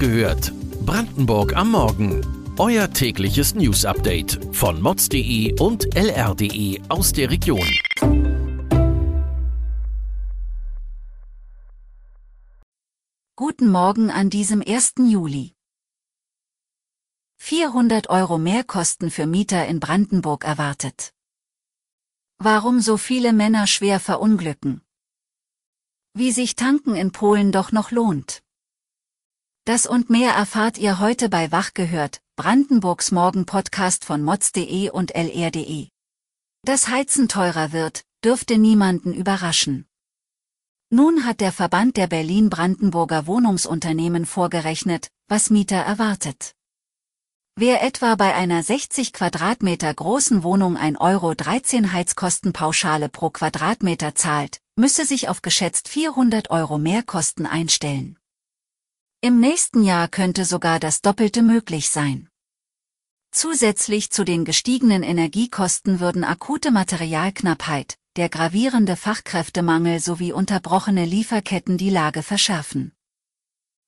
gehört. Brandenburg am Morgen. Euer tägliches News-Update von mods.de und lr.de aus der Region. Guten Morgen an diesem 1. Juli. 400 Euro Mehrkosten für Mieter in Brandenburg erwartet. Warum so viele Männer schwer verunglücken? Wie sich Tanken in Polen doch noch lohnt. Das und mehr erfahrt ihr heute bei Wach gehört, Brandenburgs Morgen-Podcast von mods.de und lr.de. Dass Heizen teurer wird, dürfte niemanden überraschen. Nun hat der Verband der Berlin-Brandenburger Wohnungsunternehmen vorgerechnet, was Mieter erwartet. Wer etwa bei einer 60 Quadratmeter großen Wohnung 1,13 Euro Heizkostenpauschale pro Quadratmeter zahlt, müsse sich auf geschätzt 400 Euro Mehrkosten einstellen. Im nächsten Jahr könnte sogar das Doppelte möglich sein. Zusätzlich zu den gestiegenen Energiekosten würden akute Materialknappheit, der gravierende Fachkräftemangel sowie unterbrochene Lieferketten die Lage verschärfen.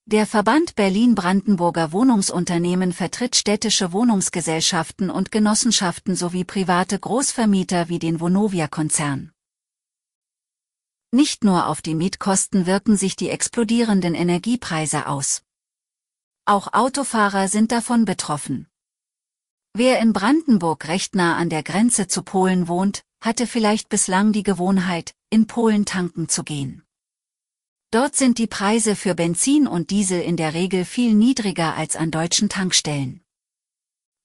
Der Verband Berlin-Brandenburger Wohnungsunternehmen vertritt städtische Wohnungsgesellschaften und Genossenschaften sowie private Großvermieter wie den Vonovia-Konzern. Nicht nur auf die Mietkosten wirken sich die explodierenden Energiepreise aus. Auch Autofahrer sind davon betroffen. Wer in Brandenburg recht nah an der Grenze zu Polen wohnt, hatte vielleicht bislang die Gewohnheit, in Polen tanken zu gehen. Dort sind die Preise für Benzin und Diesel in der Regel viel niedriger als an deutschen Tankstellen.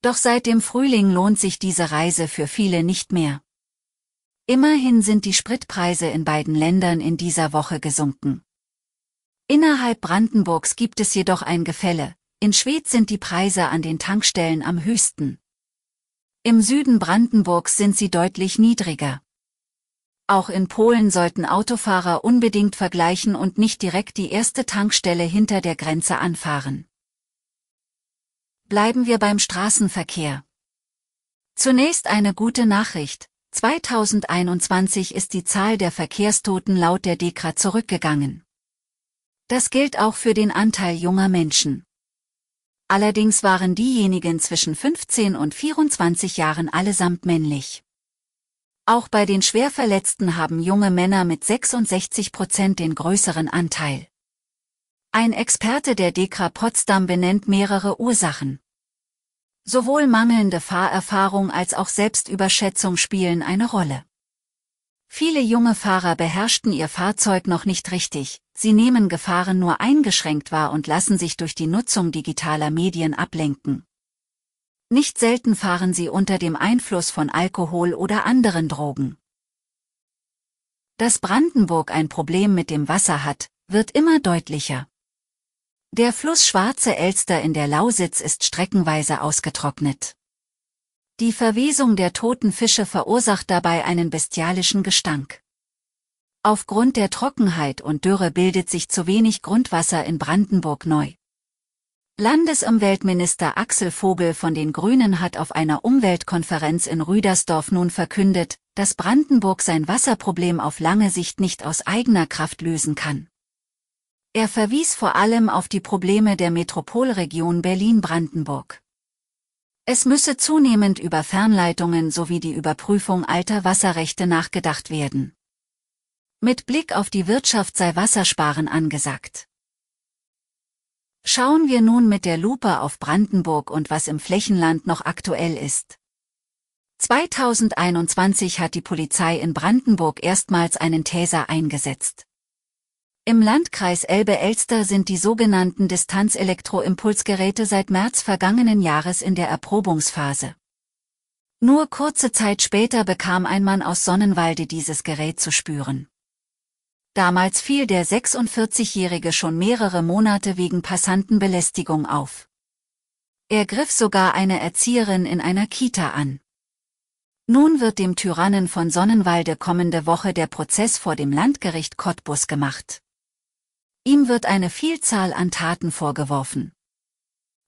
Doch seit dem Frühling lohnt sich diese Reise für viele nicht mehr. Immerhin sind die Spritpreise in beiden Ländern in dieser Woche gesunken. Innerhalb Brandenburgs gibt es jedoch ein Gefälle, in Schwedt sind die Preise an den Tankstellen am höchsten. Im Süden Brandenburgs sind sie deutlich niedriger. Auch in Polen sollten Autofahrer unbedingt vergleichen und nicht direkt die erste Tankstelle hinter der Grenze anfahren. Bleiben wir beim Straßenverkehr. Zunächst eine gute Nachricht, 2021 ist die Zahl der Verkehrstoten laut der DEKRA zurückgegangen. Das gilt auch für den Anteil junger Menschen. Allerdings waren diejenigen zwischen 15 und 24 Jahren allesamt männlich. Auch bei den Schwerverletzten haben junge Männer mit 66 Prozent den größeren Anteil. Ein Experte der DEKRA Potsdam benennt mehrere Ursachen. Sowohl mangelnde Fahrerfahrung als auch Selbstüberschätzung spielen eine Rolle. Viele junge Fahrer beherrschten ihr Fahrzeug noch nicht richtig, sie nehmen Gefahren nur eingeschränkt wahr und lassen sich durch die Nutzung digitaler Medien ablenken. Nicht selten fahren sie unter dem Einfluss von Alkohol oder anderen Drogen. Dass Brandenburg ein Problem mit dem Wasser hat, wird immer deutlicher. Der Fluss Schwarze Elster in der Lausitz ist streckenweise ausgetrocknet. Die Verwesung der toten Fische verursacht dabei einen bestialischen Gestank. Aufgrund der Trockenheit und Dürre bildet sich zu wenig Grundwasser in Brandenburg neu. Landesumweltminister Axel Vogel von den Grünen hat auf einer Umweltkonferenz in Rüdersdorf nun verkündet, dass Brandenburg sein Wasserproblem auf lange Sicht nicht aus eigener Kraft lösen kann. Er verwies vor allem auf die Probleme der Metropolregion Berlin-Brandenburg. Es müsse zunehmend über Fernleitungen sowie die Überprüfung alter Wasserrechte nachgedacht werden. Mit Blick auf die Wirtschaft sei Wassersparen angesagt. Schauen wir nun mit der Lupe auf Brandenburg und was im Flächenland noch aktuell ist. 2021 hat die Polizei in Brandenburg erstmals einen Taser eingesetzt. Im Landkreis Elbe-Elster sind die sogenannten Distanzelektroimpulsgeräte seit März vergangenen Jahres in der Erprobungsphase. Nur kurze Zeit später bekam ein Mann aus Sonnenwalde dieses Gerät zu spüren. Damals fiel der 46-Jährige schon mehrere Monate wegen Passantenbelästigung auf. Er griff sogar eine Erzieherin in einer Kita an. Nun wird dem Tyrannen von Sonnenwalde kommende Woche der Prozess vor dem Landgericht Cottbus gemacht. Ihm wird eine Vielzahl an Taten vorgeworfen.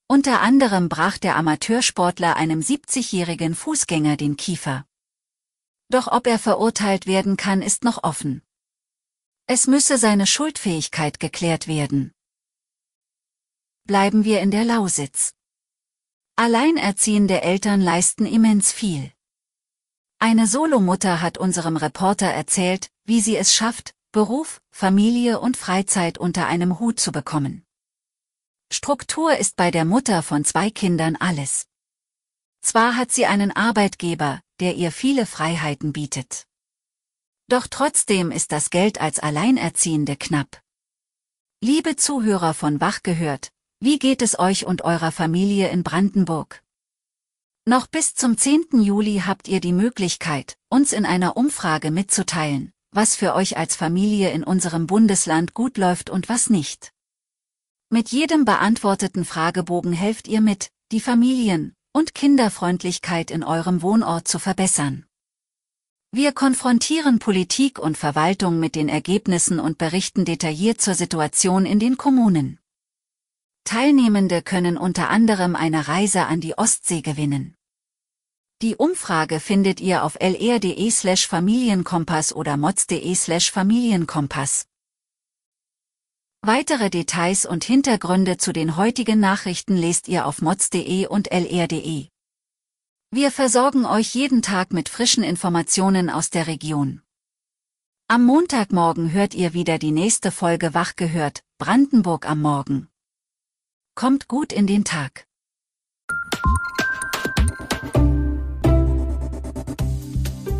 Unter anderem brach der Amateursportler einem 70-jährigen Fußgänger den Kiefer. Doch ob er verurteilt werden kann, ist noch offen. Es müsse seine Schuldfähigkeit geklärt werden. bleiben wir in der Lausitz. Alleinerziehende Eltern leisten immens viel. Eine Solomutter hat unserem Reporter erzählt, wie sie es schafft, Beruf, Familie und Freizeit unter einem Hut zu bekommen. Struktur ist bei der Mutter von zwei Kindern alles. Zwar hat sie einen Arbeitgeber, der ihr viele Freiheiten bietet. Doch trotzdem ist das Geld als Alleinerziehende knapp. Liebe Zuhörer von Wach gehört, wie geht es euch und eurer Familie in Brandenburg? Noch bis zum 10. Juli habt ihr die Möglichkeit, uns in einer Umfrage mitzuteilen, was für euch als Familie in unserem Bundesland gut läuft und was nicht. Mit jedem beantworteten Fragebogen helft ihr mit, die Familien- und Kinderfreundlichkeit in eurem Wohnort zu verbessern. Wir konfrontieren Politik und Verwaltung mit den Ergebnissen und berichten detailliert zur Situation in den Kommunen. Teilnehmende können unter anderem eine Reise an die Ostsee gewinnen. Die Umfrage findet ihr auf lr.de slash Familienkompass oder mods.de slash Familienkompass. Weitere Details und Hintergründe zu den heutigen Nachrichten lest ihr auf mods.de und lr.de. Wir versorgen euch jeden Tag mit frischen Informationen aus der Region. Am Montagmorgen hört ihr wieder die nächste Folge Wach gehört, Brandenburg am Morgen. Kommt gut in den Tag.